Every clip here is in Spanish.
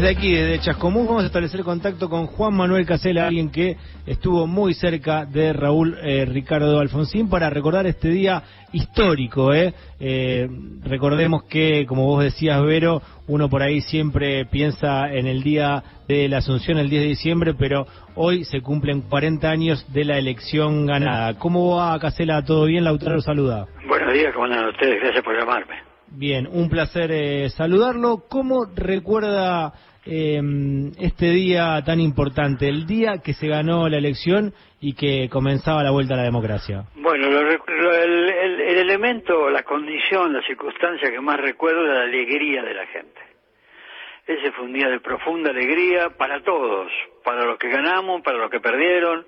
desde aquí, desde Chascomús, vamos a establecer contacto con Juan Manuel Casela, alguien que estuvo muy cerca de Raúl eh, Ricardo Alfonsín, para recordar este día histórico. ¿eh? ¿eh? recordemos que, como vos decías, Vero, uno por ahí siempre piensa en el día de la Asunción, el 10 de diciembre, pero hoy se cumplen 40 años de la elección ganada. ¿Cómo va, Casela? ¿Todo bien? Lautaro saluda. Buenos días, ¿cómo andan ustedes? Gracias por llamarme. Bien, un placer eh, saludarlo. ¿Cómo recuerda eh, este día tan importante, el día que se ganó la elección y que comenzaba la vuelta a la democracia? Bueno, el, el, elemento, la condición, la circunstancia que más recuerdo es la alegría de la gente. Ese fue un día de profunda alegría para todos, para los que ganamos, para los que perdieron,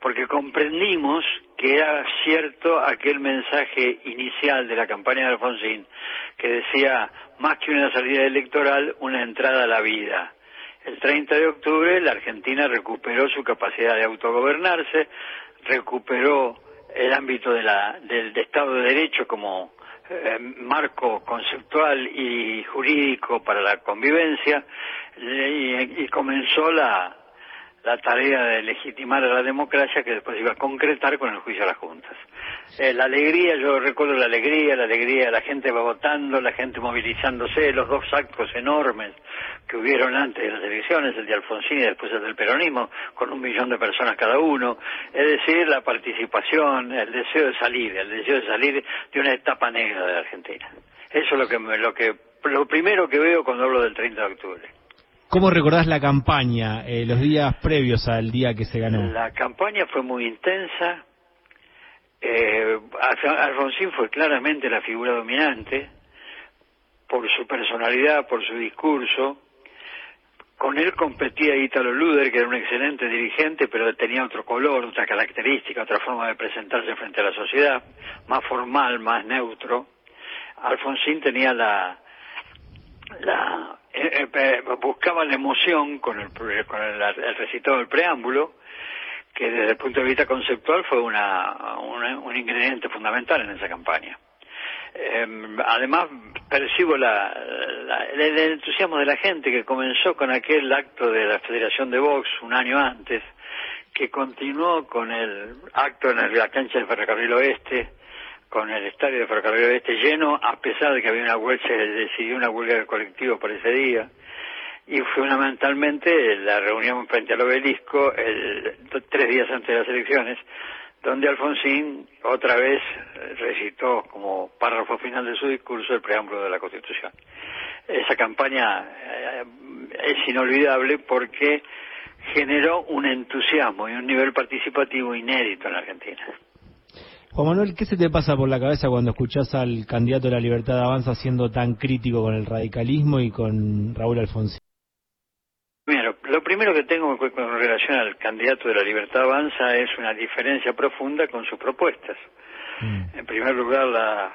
porque comprendimos que era cierto aquel mensaje inicial de la campaña de Alfonsín, que decía, más que una salida electoral, una entrada a la vida. El 30 de octubre la Argentina recuperó su capacidad de autogobernarse, recuperó el ámbito de la, del Estado de Derecho como eh, marco conceptual y jurídico para la convivencia y comenzó la, la tarea de legitimar a la democracia que después iba a concretar con el juicio a las juntas. Eh, la alegría, yo recuerdo la alegría, la alegría, la gente va votando, la gente movilizándose, los dos actos enormes que hubieron antes de las elecciones, el de Alfonsín y después el del peronismo, con un millón de personas cada uno, es decir, la participación, el deseo de salir, el deseo de salir de una etapa negra de la Argentina. Eso es lo que, lo que, lo primero que veo cuando hablo del 30 de octubre. ¿Cómo recordás la campaña, eh, los días previos al día que se ganó? La campaña fue muy intensa. Eh, Alfonsín fue claramente la figura dominante por su personalidad, por su discurso. Con él competía Italo Luder, que era un excelente dirigente, pero tenía otro color, otra característica, otra forma de presentarse frente a la sociedad, más formal, más neutro. Alfonsín tenía la, la eh, eh, buscaba la emoción con el, con el, recitado del preámbulo, que desde el punto de vista conceptual fue una, un ingrediente fundamental en esa campaña. Em, además, percibo la, el, entusiasmo de la gente que comenzó con aquel acto de la Federación de Box un año antes, que continuó con el acto en la cancha del Ferrocarril Oeste, con el estadio de Ferrocarril Oeste lleno, a pesar de que había una huelga, se decidió una huelga de colectivo por ese día. Y fundamentalmente la reunión frente al obelisco, el, tres días antes de las elecciones, donde Alfonsín otra vez recitó como párrafo final de su discurso el preámbulo de la Constitución. Esa campaña eh, es inolvidable porque generó un entusiasmo y un nivel participativo inédito en la Argentina. Juan Manuel, ¿qué se te pasa por la cabeza cuando escuchás al candidato de la Libertad de Avanza siendo tan crítico con el radicalismo y con Raúl Alfonsín? Mira, lo primero que tengo con relación al candidato de la Libertad Avanza es una diferencia profunda con sus propuestas. Mm. En primer lugar, la,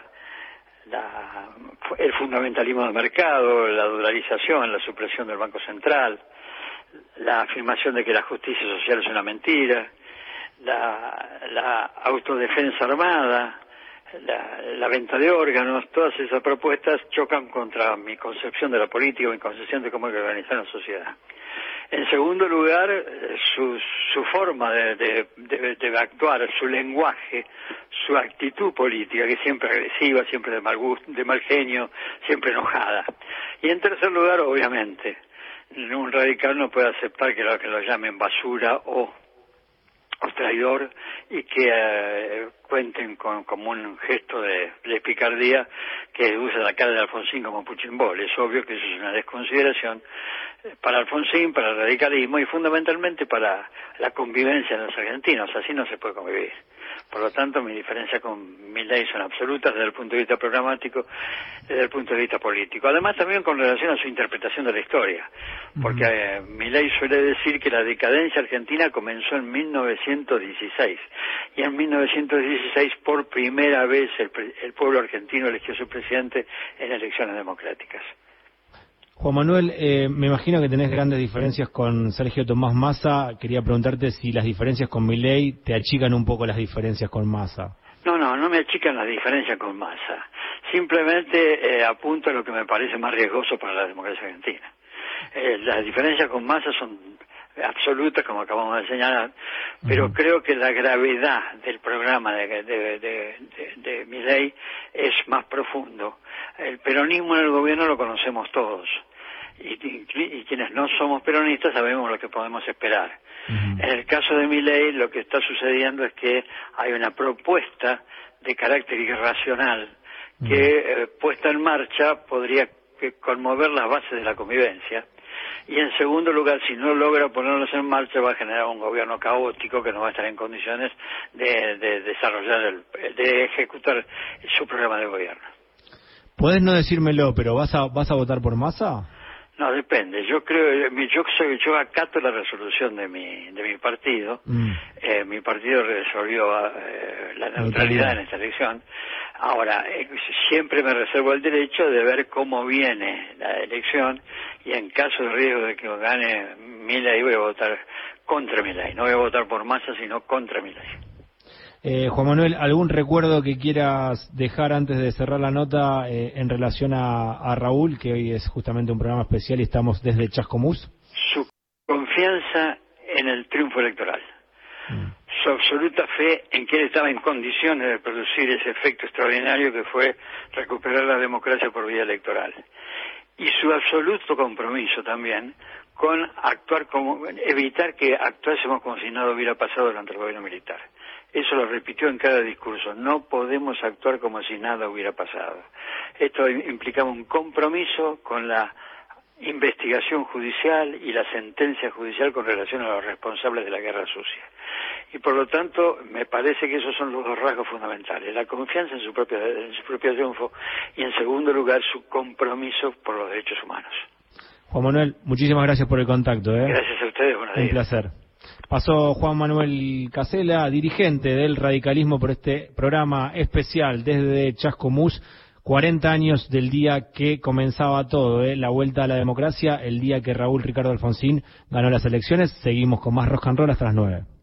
el fundamentalismo del mercado, la dolarización, la supresión del Banco Central, la afirmación de que la justicia social es una mentira, la, autodefensa armada, la, venta de órganos, todas esas propuestas chocan contra mi concepción de la política, mi concepción de cómo hay que organizar la sociedad. En segundo lugar, su, su forma de, actuar, su lenguaje, su actitud política, que es siempre agresiva, siempre de mal, gusto, de mal genio, siempre enojada. Y en tercer lugar, obviamente, un radical no puede aceptar que lo, que lo llamen basura o o traidor y que eh, cuenten con como un gesto de, picardía que usa la cara de Alfonsín como Puchimbol. Es obvio que eso es una desconsideración para Alfonsín, para el radicalismo y fundamentalmente para la convivencia de los argentinos. Así no se puede convivir. Por lo tanto, mi diferencia con mi ley son absolutas desde el punto de vista programático, desde el punto de vista político. Además, también con relación a su interpretación de la historia, porque eh, mi ley suele decir que la decadencia argentina comenzó en 1916 y en 1916 por primera vez el, el pueblo argentino eligió su presidente en elecciones democráticas. Juan Manuel, eh, me imagino que tenés grandes diferencias con Sergio Tomás Massa. Quería preguntarte si las diferencias con Milei te achican un poco las diferencias con Massa. No, no, no me achican las diferencias con Massa. Simplemente eh, apunto a lo que me parece más riesgoso para la democracia argentina. Eh, las diferencias con Massa son absolutas, como acabamos de señalar, pero creo que la gravedad del programa de, de, de, de, Miley es más profundo. El peronismo en el gobierno lo conocemos todos. Y, y, quienes no somos peronistas sabemos lo que podemos esperar. En el caso de Miley lo que está sucediendo es que hay una propuesta de carácter irracional que eh, puesta en marcha podría conmover las bases de la convivencia y en segundo lugar, si no logra ponerlos en marcha, va a generar un gobierno caótico que no va a estar en condiciones de, desarrollar, el, de ejecutar su programa de gobierno. Puedes no decírmelo, pero ¿vas a, vas a votar por masa? No, depende. Yo creo, yo soy, yo acato la resolución de mi, de mi partido. Mm. Eh, mi partido resolvió eh, la neutralidad en esta elección. Ahora, eh, siempre me reservo el derecho de ver cómo viene la elección y en caso de riesgo de que gane Milei voy a votar contra Milei. No voy a votar por masa, sino contra Milei. Eh, Juan Manuel, ¿algún recuerdo que quieras dejar antes de cerrar la nota eh, en relación a, Raúl, que hoy es justamente un programa especial y estamos desde Chascomús? Su confianza en el triunfo electoral. Mm su absoluta fe en que él estaba en condiciones de producir ese efecto extraordinario que fue recuperar la democracia por vía electoral. Y su absoluto compromiso también con actuar como, evitar que actuásemos como si nada hubiera pasado durante el gobierno militar. Eso lo repitió en cada discurso. No podemos actuar como si nada hubiera pasado. Esto implicaba un compromiso con la investigación judicial y la sentencia judicial con relación a los responsables de la guerra sucia. Y por lo tanto, me parece que esos son los dos rasgos fundamentales. La confianza en su, propio, en su propio triunfo y, en segundo lugar, su compromiso por los derechos humanos. Juan Manuel, muchísimas gracias por el contacto. ¿eh? Gracias a ustedes, buenos días. Un placer. Pasó Juan Manuel Casela, dirigente del radicalismo por este programa especial desde Chascomús. 40 años del día que comenzaba todo, ¿eh? la vuelta a la democracia, el día que Raúl Ricardo Alfonsín ganó las elecciones. Seguimos con más rock and roll hasta las 9.